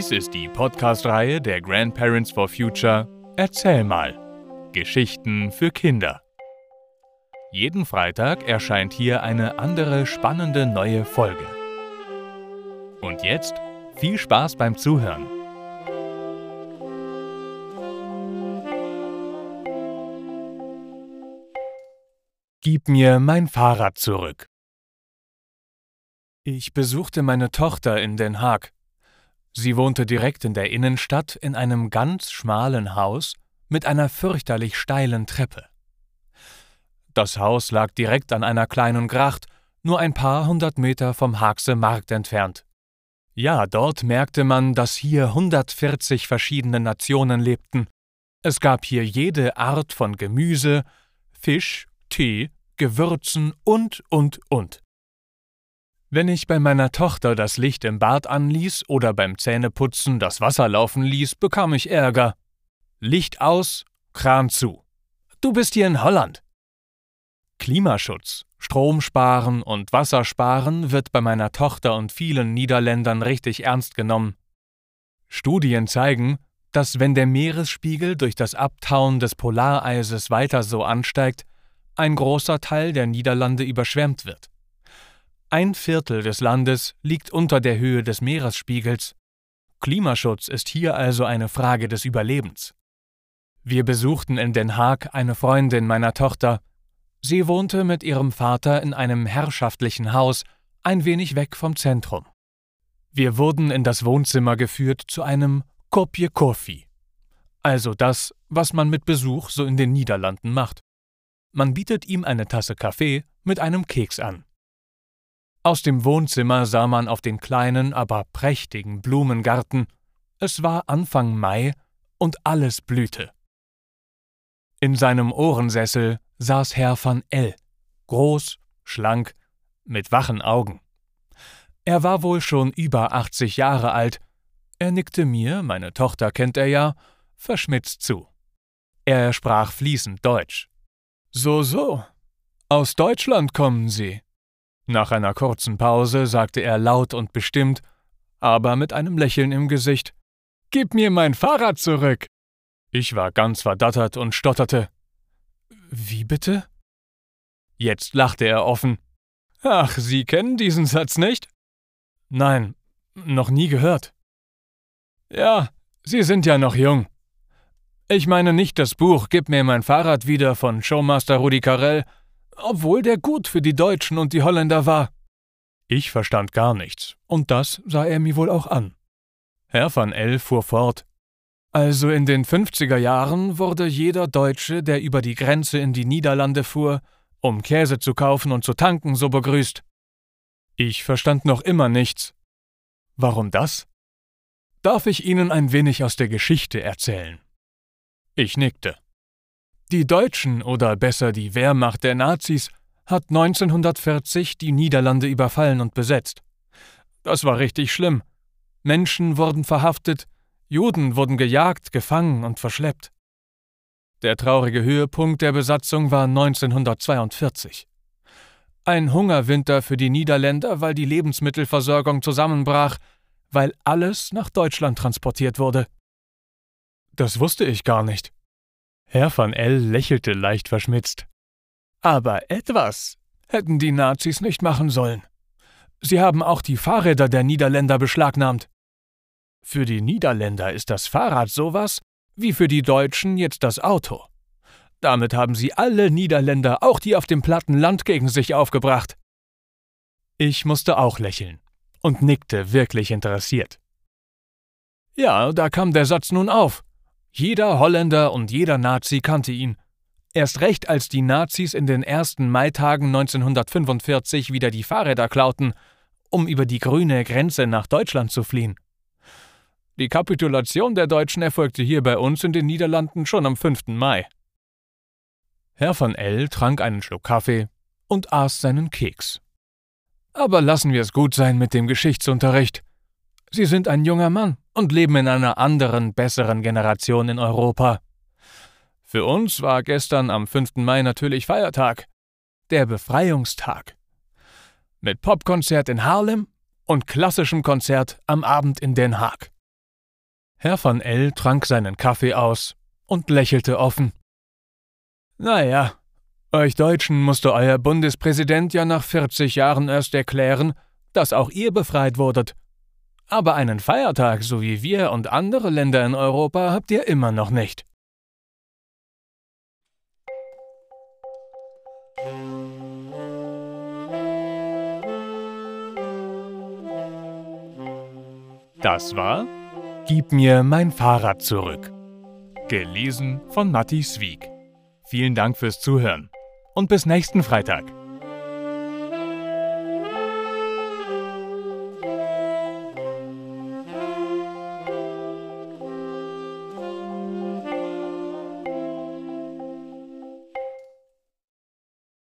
Dies ist die Podcast-Reihe der Grandparents for Future Erzähl mal. Geschichten für Kinder. Jeden Freitag erscheint hier eine andere spannende neue Folge. Und jetzt viel Spaß beim Zuhören. Gib mir mein Fahrrad zurück. Ich besuchte meine Tochter in Den Haag. Sie wohnte direkt in der Innenstadt in einem ganz schmalen Haus mit einer fürchterlich steilen Treppe. Das Haus lag direkt an einer kleinen Gracht, nur ein paar hundert Meter vom Haagse Markt entfernt. Ja, dort merkte man, dass hier 140 verschiedene Nationen lebten. Es gab hier jede Art von Gemüse, Fisch, Tee, Gewürzen und, und, und. Wenn ich bei meiner Tochter das Licht im Bad anließ oder beim Zähneputzen das Wasser laufen ließ, bekam ich Ärger. Licht aus, Kran zu. Du bist hier in Holland. Klimaschutz, Stromsparen und Wassersparen wird bei meiner Tochter und vielen Niederländern richtig ernst genommen. Studien zeigen, dass wenn der Meeresspiegel durch das Abtauen des Polareises weiter so ansteigt, ein großer Teil der Niederlande überschwemmt wird. Ein Viertel des Landes liegt unter der Höhe des Meeresspiegels. Klimaschutz ist hier also eine Frage des Überlebens. Wir besuchten in Den Haag eine Freundin meiner Tochter. Sie wohnte mit ihrem Vater in einem herrschaftlichen Haus, ein wenig weg vom Zentrum. Wir wurden in das Wohnzimmer geführt zu einem Kopje Koffie, also das, was man mit Besuch so in den Niederlanden macht. Man bietet ihm eine Tasse Kaffee mit einem Keks an. Aus dem Wohnzimmer sah man auf den kleinen, aber prächtigen Blumengarten. Es war Anfang Mai und alles blühte. In seinem Ohrensessel saß Herr van L., groß, schlank, mit wachen Augen. Er war wohl schon über 80 Jahre alt. Er nickte mir, meine Tochter kennt er ja, verschmitzt zu. Er sprach fließend Deutsch. So, so. Aus Deutschland kommen Sie. Nach einer kurzen Pause sagte er laut und bestimmt, aber mit einem Lächeln im Gesicht Gib mir mein Fahrrad zurück. Ich war ganz verdattert und stotterte Wie bitte? Jetzt lachte er offen. Ach, Sie kennen diesen Satz nicht? Nein, noch nie gehört. Ja, Sie sind ja noch jung. Ich meine nicht das Buch Gib mir mein Fahrrad wieder von Showmaster Rudi Carell, obwohl der gut für die Deutschen und die Holländer war. Ich verstand gar nichts, und das sah er mir wohl auch an. Herr van L. fuhr fort. Also in den 50er Jahren wurde jeder Deutsche, der über die Grenze in die Niederlande fuhr, um Käse zu kaufen und zu tanken, so begrüßt. Ich verstand noch immer nichts. Warum das? Darf ich Ihnen ein wenig aus der Geschichte erzählen? Ich nickte. Die Deutschen oder besser die Wehrmacht der Nazis hat 1940 die Niederlande überfallen und besetzt. Das war richtig schlimm. Menschen wurden verhaftet, Juden wurden gejagt, gefangen und verschleppt. Der traurige Höhepunkt der Besatzung war 1942. Ein Hungerwinter für die Niederländer, weil die Lebensmittelversorgung zusammenbrach, weil alles nach Deutschland transportiert wurde. Das wusste ich gar nicht. Herr van L. lächelte leicht verschmitzt. Aber etwas hätten die Nazis nicht machen sollen. Sie haben auch die Fahrräder der Niederländer beschlagnahmt. Für die Niederländer ist das Fahrrad sowas wie für die Deutschen jetzt das Auto. Damit haben sie alle Niederländer, auch die auf dem platten Land, gegen sich aufgebracht. Ich musste auch lächeln und nickte wirklich interessiert. Ja, da kam der Satz nun auf. Jeder Holländer und jeder Nazi kannte ihn. Erst recht, als die Nazis in den ersten Maitagen 1945 wieder die Fahrräder klauten, um über die grüne Grenze nach Deutschland zu fliehen. Die Kapitulation der Deutschen erfolgte hier bei uns in den Niederlanden schon am 5. Mai. Herr von L. trank einen Schluck Kaffee und aß seinen Keks. Aber lassen wir es gut sein mit dem Geschichtsunterricht. Sie sind ein junger Mann und leben in einer anderen, besseren Generation in Europa. Für uns war gestern am 5. Mai natürlich Feiertag. Der Befreiungstag. Mit Popkonzert in Harlem und klassischem Konzert am Abend in Den Haag. Herr von L. trank seinen Kaffee aus und lächelte offen. Naja, euch Deutschen musste euer Bundespräsident ja nach 40 Jahren erst erklären, dass auch ihr befreit wurdet. Aber einen Feiertag, so wie wir und andere Länder in Europa, habt ihr immer noch nicht. Das war Gib mir mein Fahrrad zurück. Gelesen von Matti Swieg. Vielen Dank fürs Zuhören und bis nächsten Freitag.